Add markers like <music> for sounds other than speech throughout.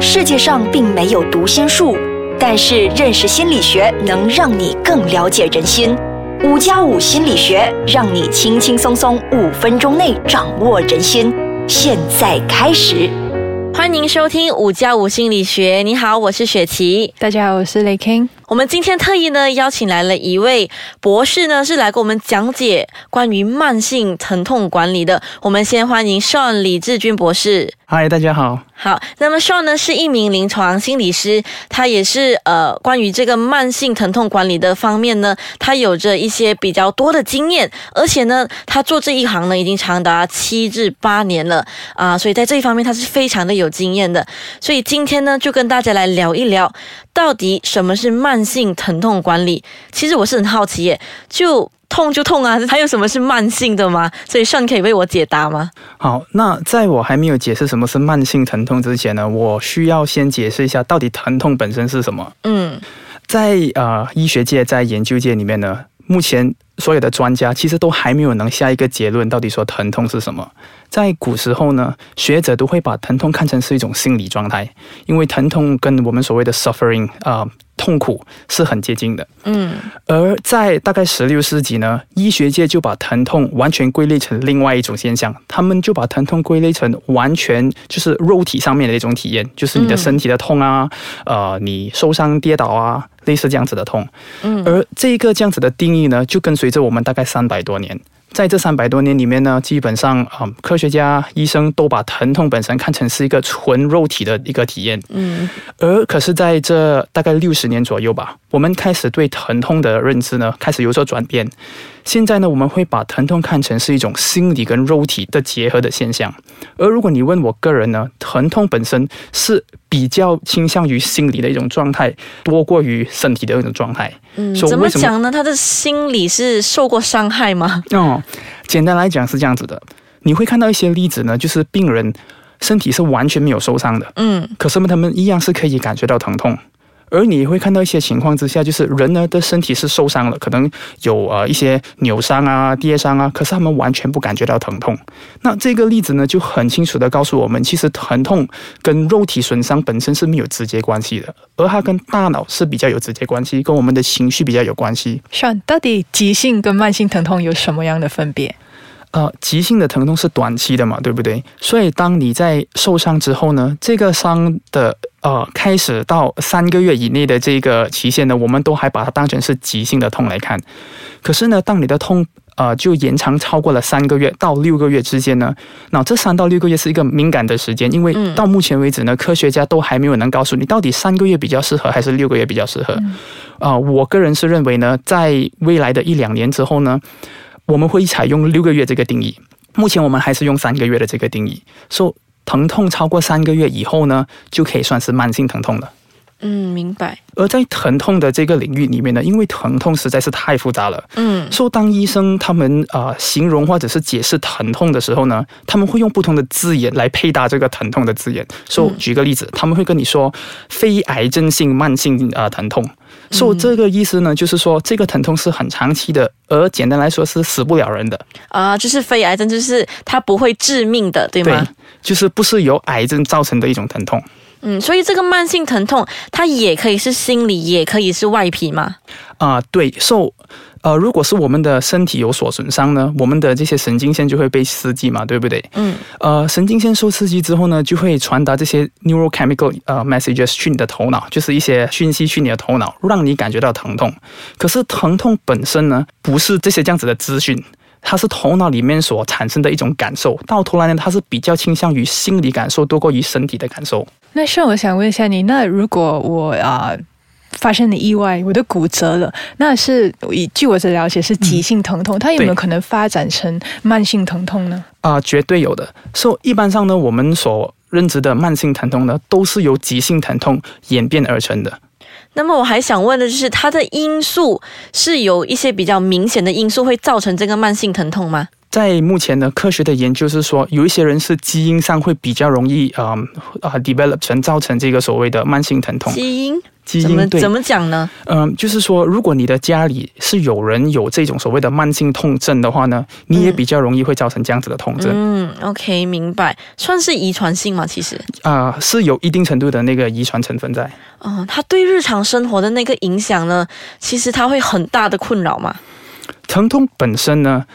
世界上并没有读心术，但是认识心理学能让你更了解人心。五加五心理学让你轻轻松松五分钟内掌握人心。现在开始，欢迎收听五加五心理学。你好，我是雪琪。大家好，我是雷 king。我们今天特意呢邀请来了一位博士呢，是来给我们讲解关于慢性疼痛管理的。我们先欢迎 Sean 李志军博士。嗨，大家好。好，那么 Sean 呢是一名临床心理师，他也是呃关于这个慢性疼痛管理的方面呢，他有着一些比较多的经验，而且呢，他做这一行呢已经长达七至八年了啊，所以在这一方面他是非常的有经验的。所以今天呢，就跟大家来聊一聊，到底什么是慢性疼痛管理？其实我是很好奇耶，就。痛就痛啊，还有什么是慢性的吗？所以上可以为我解答吗？好，那在我还没有解释什么是慢性疼痛之前呢，我需要先解释一下到底疼痛本身是什么。嗯，在呃医学界，在研究界里面呢，目前所有的专家其实都还没有能下一个结论，到底说疼痛是什么。在古时候呢，学者都会把疼痛看成是一种心理状态，因为疼痛跟我们所谓的 suffering 啊。痛苦是很接近的，嗯，而在大概十六世纪呢，医学界就把疼痛完全归类成另外一种现象，他们就把疼痛归类成完全就是肉体上面的一种体验，就是你的身体的痛啊，呃，你受伤跌倒啊，类似这样子的痛，嗯，而这一个这样子的定义呢，就跟随着我们大概三百多年。在这三百多年里面呢，基本上啊，科学家、医生都把疼痛本身看成是一个纯肉体的一个体验。嗯，而可是在这大概六十年左右吧，我们开始对疼痛的认知呢开始有所转变。现在呢，我们会把疼痛看成是一种心理跟肉体的结合的现象。而如果你问我个人呢，疼痛本身是比较倾向于心理的一种状态，多过于身体的一种状态。嗯，怎么讲呢？他的心理是受过伤害吗？哦，简单来讲是这样子的。你会看到一些例子呢，就是病人身体是完全没有受伤的，嗯，可是呢，他们一样是可以感觉到疼痛。而你会看到一些情况之下，就是人呢的身体是受伤了，可能有呃一些扭伤啊、跌伤啊，可是他们完全不感觉到疼痛。那这个例子呢，就很清楚的告诉我们，其实疼痛跟肉体损伤本身是没有直接关系的，而它跟大脑是比较有直接关系，跟我们的情绪比较有关系。像到底急性跟慢性疼痛有什么样的分别？呃，急性的疼痛是短期的嘛，对不对？所以当你在受伤之后呢，这个伤的呃开始到三个月以内的这个期限呢，我们都还把它当成是急性的痛来看。可是呢，当你的痛呃就延长超过了三个月到六个月之间呢，那这三到六个月是一个敏感的时间，因为到目前为止呢，科学家都还没有能告诉你到底三个月比较适合还是六个月比较适合。啊，我个人是认为呢，在未来的一两年之后呢。我们会采用六个月这个定义，目前我们还是用三个月的这个定义。说疼痛超过三个月以后呢，就可以算是慢性疼痛了。嗯，明白。而在疼痛的这个领域里面呢，因为疼痛实在是太复杂了。嗯，说当医生他们啊形容或者是解释疼痛的时候呢，他们会用不同的字眼来配搭这个疼痛的字眼。说举个例子，他们会跟你说非癌症性慢性啊疼痛。说这个意思呢，就是说这个疼痛是很长期的，而简单来说是死不了人的啊，就是非癌症，就是它不会致命的，对吗？对，就是不是由癌症造成的一种疼痛。嗯，所以这个慢性疼痛，它也可以是心理，也可以是外皮嘛？啊，对，受。呃，如果是我们的身体有所损伤呢，我们的这些神经线就会被刺激嘛，对不对？嗯。呃，神经线受刺激之后呢，就会传达这些 neurochemical 呃 messages 去你的头脑，就是一些讯息去你的头脑，让你感觉到疼痛。可是疼痛本身呢，不是这些这样子的资讯，它是头脑里面所产生的一种感受。到头来呢，它是比较倾向于心理感受多过于身体的感受。那是我想问一下你，那如果我啊。发生的意外，我的骨折了，那是以据我的了解是急性疼痛，它有没有可能发展成慢性疼痛呢？啊，绝对有的。所以一般上呢，我们所认知的慢性疼痛呢，都是由急性疼痛演变而成的。那么我还想问的就是，它的因素是有一些比较明显的因素会造成这个慢性疼痛吗？在目前的科学的研究是说，有一些人是基因上会比较容易啊啊 develop 成造成这个所谓的慢性疼痛。基因。基怎么因对怎么讲呢？嗯，就是说，如果你的家里是有人有这种所谓的慢性痛症的话呢，你也比较容易会造成这样子的痛症嗯，OK，明白，算是遗传性嘛？其实，啊、是有一定程度的那个遗传成分在。哦，它对日常生活的那个影响呢，其实它会很大的困扰嘛。疼痛本身呢，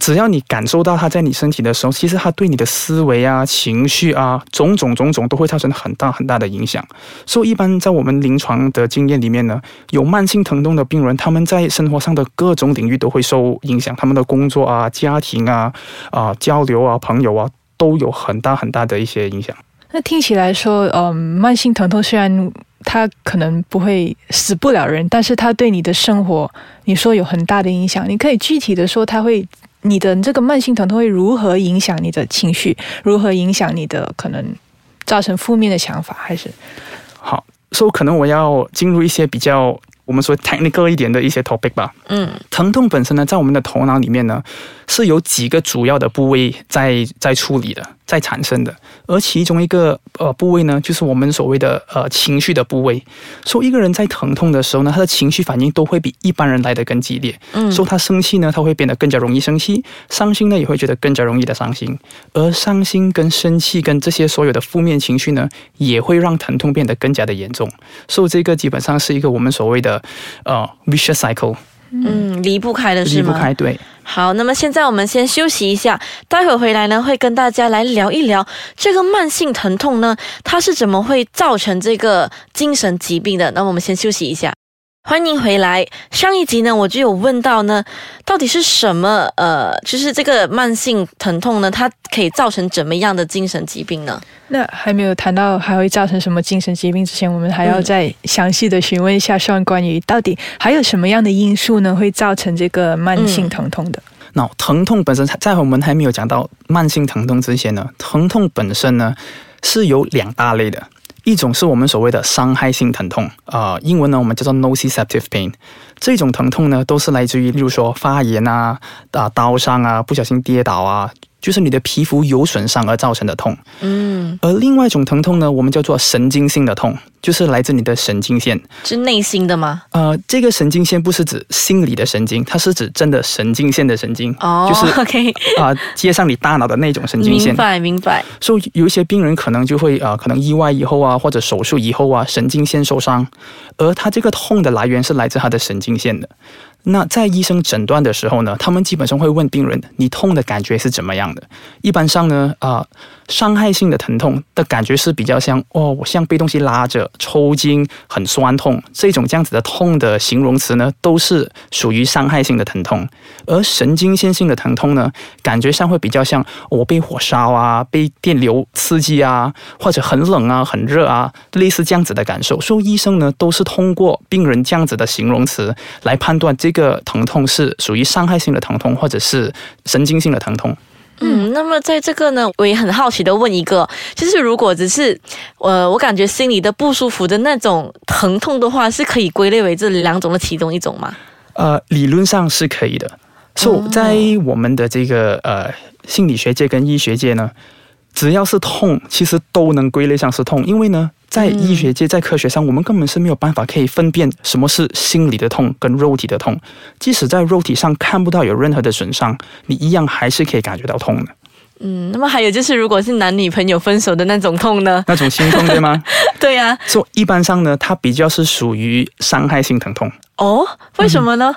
只要你感受到它在你身体的时候，其实它对你的思维啊、情绪啊、种种种种都会造成很大很大的影响。所以，一般在我们临床的经验里面呢，有慢性疼痛的病人，他们在生活上的各种领域都会受影响，他们的工作啊、家庭啊、啊、交流啊、朋友啊，都有很大很大的一些影响。那听起来说，嗯，慢性疼痛虽然它可能不会死不了人，但是它对你的生活，你说有很大的影响。你可以具体的说，它会你的这个慢性疼痛会如何影响你的情绪，如何影响你的可能造成负面的想法，还是？好，所以可能我要进入一些比较我们说 technical 一点的一些 topic 吧。嗯。疼痛本身呢，在我们的头脑里面呢，是有几个主要的部位在在处理的，在产生的。而其中一个呃部位呢，就是我们所谓的呃情绪的部位。说一个人在疼痛的时候呢，他的情绪反应都会比一般人来得更激烈。嗯说他生气呢，他会变得更加容易生气；伤心呢，也会觉得更加容易的伤心。而伤心跟生气跟这些所有的负面情绪呢，也会让疼痛变得更加的严重。所以这个基本上是一个我们所谓的呃 vicious cycle，嗯，离不开的是吗？离不开。对。好，那么现在我们先休息一下，待会儿回来呢，会跟大家来聊一聊这个慢性疼痛呢，它是怎么会造成这个精神疾病的。那我们先休息一下。欢迎回来。上一集呢，我就有问到呢，到底是什么？呃，就是这个慢性疼痛呢，它可以造成怎么样的精神疾病呢？那还没有谈到还会造成什么精神疾病之前，我们还要嗯再详细的询问一下上关于到底还有什么样的因素呢，会造成这个慢性疼痛的？那疼痛本身，在我们还没有讲到慢性疼痛之前呢，疼痛本身呢是有两大类的，一种是我们所谓的伤害性疼痛，啊、英文呢我们叫做 nociceptive pain。这种疼痛呢，都是来自于，例如说发炎啊、啊刀伤啊、不小心跌倒啊，就是你的皮肤有损伤而造成的痛。嗯，而另外一种疼痛呢，我们叫做神经性的痛，就是来自你的神经线。是内心的吗？呃，这个神经线不是指心理的神经，它是指真的神经线的神经，哦，就是 <laughs> OK，啊、接上你大脑的那种神经线明。白明白。所以有一些病人可能就会啊、呃可能意外以后啊，或者手术以后啊，神经线受伤，而他这个痛的来源是来自他的神经线的。那在医生诊断的时候呢，他们基本上会问病人：你痛的感觉是怎么样的？一般上呢，啊、伤害性的疼痛的感觉是比较像哦，我像被东西拉着、抽筋、很酸痛这种这样子的痛的形容词呢，都是属于伤害性的疼痛。而神经线性的疼痛呢，感觉上会比较像我被火烧啊、被电流刺激啊，或者很冷啊、很热啊，类似这样子的感受。所以医生呢，都是通过病人这样子的形容词来判断这个疼痛是属于伤害性的疼痛，或者是神经性的疼痛。嗯，那么在这个呢，我也很好奇的问一个，就是如果只是呃，我感觉心里的不舒服的那种疼痛的话，是可以归类为这两种的其中一种吗？呃，理论上是可以的。所、以在我们的这个呃心理学界跟医学界呢，只要是痛，其实都能归类上是痛，因为呢，在医学界、在科学上，我们根本是没有办法可以分辨什么是心理的痛跟肉体的痛。即使在肉体上看不到有任何的损伤，你一样还是可以感觉到痛的。嗯，那么还有就是，如果是男女朋友分手的那种痛呢？那种心痛，对吗？<laughs> 对呀、所以一般上呢，它比较是属于伤害性疼痛。哦，为什么呢？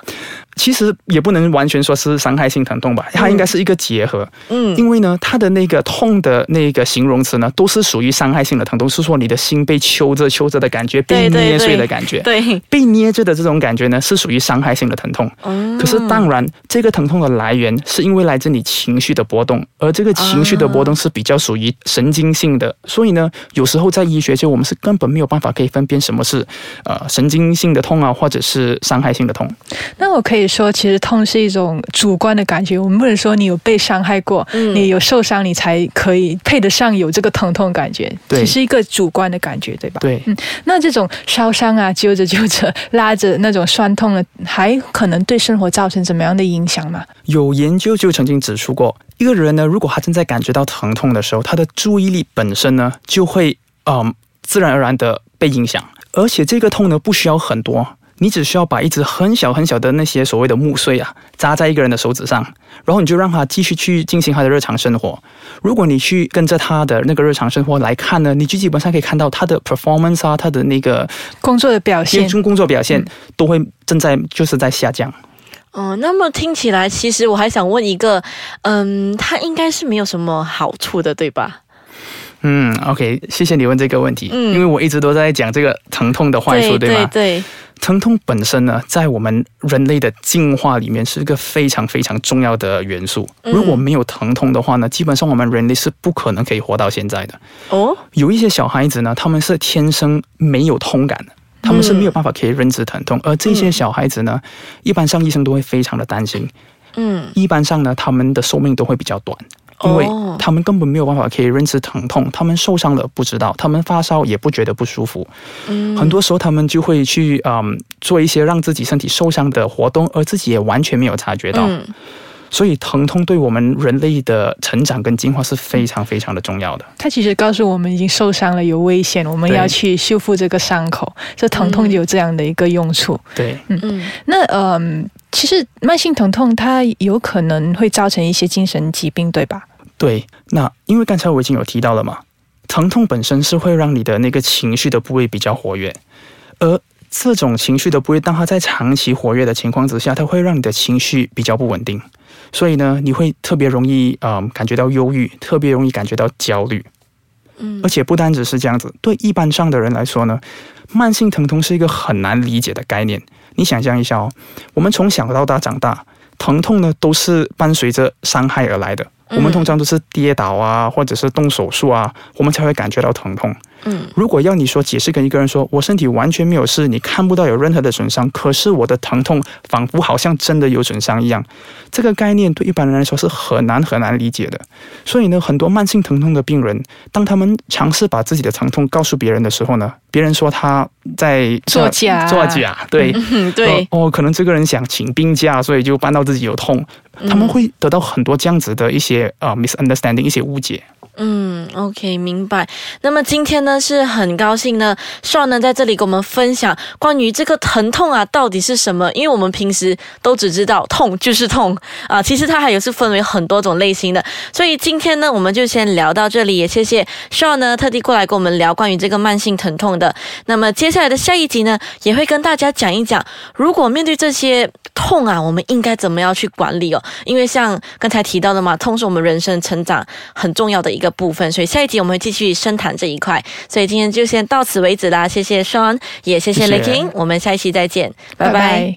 其实也不能完全说是伤害性疼痛吧，它应该是一个结合。嗯因为呢，它的那个痛的那个形容词呢，都是属于伤害性的疼痛，是说你的心被揪着揪着的感觉，被捏碎的感觉。对，被捏着的这种感觉呢，是属于伤害性的疼痛。嗯可是当然，这个疼痛的来源是因为来自你情绪的波动，而这个情绪的波动是比较属于神经性的，所以呢，有时候在医学界我们是根本没有办法可以分辨什么是呃神经性的痛啊，或者是伤害性的痛。那我可以说，其实痛是一种主观的感觉，我们不能说你有被伤害过，嗯你有受伤，你才可以配得上有这个疼痛感觉，对只是一个主观的感觉，对吧？对，嗯那这种烧伤啊、揪着揪着、拉着那种酸痛的，还可能对生活造成怎么样的影响吗？有研究就曾经指出过，一个人呢，如果他正在感觉到疼痛的时候，他的注意力本身呢就会嗯、自然而然的被影响。而且这个痛呢不需要很多。你只需要把一只很小很小的那些所谓的木碎啊，扎在一个人的手指上，然后你就让他继续去进行他的日常生活。如果你去跟着他的那个日常生活来看呢，你就基本上可以看到他的 performance 啊，他的那个工作的表现，工作表现都会正在就是在下降。哦，那么听起来，其实我还想问一个，嗯，他应该是没有什么好处的，对吧？嗯，OK，谢谢你问这个问题，嗯，因为我一直都在讲这个疼痛的坏处，对吗？对。疼痛本身呢，在我们人类的进化里面是一个非常非常重要的元素。如果没有疼痛的话呢，基本上我们人类是不可能可以活到现在的。哦，有一些小孩子呢，他们是天生没有痛感的，他们是没有办法可以认知疼痛，而这些小孩子呢，一般上医生都会非常的担心。嗯，一般上呢，他们的寿命都会比较短。因为他们根本没有办法可以认知疼痛，他们受伤了不知道，他们发烧也不觉得不舒服。嗯，很多时候他们就会去嗯做一些让自己身体受伤的活动，而自己也完全没有察觉到。所以疼痛对我们人类的成长跟进化是非常非常的重要的。它其实告诉我们已经受伤了，有危险，我们要去修复这个伤口。这疼痛有这样的一个用处。对，嗯嗯。那嗯，其实慢性疼痛它有可能会造成一些精神疾病，对吧？对，那因为刚才我已经有提到了嘛，疼痛本身是会让你的那个情绪的部位比较活跃，而这种情绪的部位，当它在长期活跃的情况之下，它会让你的情绪比较不稳定。所以呢，你会特别容易啊感觉到忧郁，特别容易感觉到焦虑。嗯，而且不单只是这样子，对一般上的人来说呢，慢性疼痛是一个很难理解的概念。你想象一下哦，我们从小到大长大，疼痛呢都是伴随着伤害而来的。我们通常都是跌倒啊，或者是动手术啊，我们才会感觉到疼痛。嗯，如果要你说解释跟一个人说，我身体完全没有事，你看不到有任何的损伤，可是我的疼痛仿佛好像真的有损伤一样，这个概念对一般人来说是很难很难理解的。所以呢，很多慢性疼痛的病人，当他们尝试把自己的疼痛告诉别人的时候呢，别人说他在作假，作假，对，<laughs> 对，哦，可能这个人想请病假，所以就搬到自己有痛，他们会得到很多这样子的一些呃 misunderstanding，一些误解。嗯，OK，明白。那么今天呢，是很高兴呢 sha 呢在这里跟我们分享关于这个疼痛啊到底是什么？因为我们平时都只知道痛就是痛啊，其实它还有是分为很多种类型的。所以今天呢，我们就先聊到这里，也谢谢 sha 呢特地过来跟我们聊关于这个慢性疼痛的。那么接下来的下一集呢，也会跟大家讲一讲，如果面对这些痛啊，我们应该怎么样去管理哦？因为像刚才提到的嘛，痛是我们人生成长很重要的一个。的部分，所以下一集我们会继续深谈这一块。所以今天就先到此为止啦，谢谢 Sean，也谢谢 l a k i n 我们下一期再见，拜拜。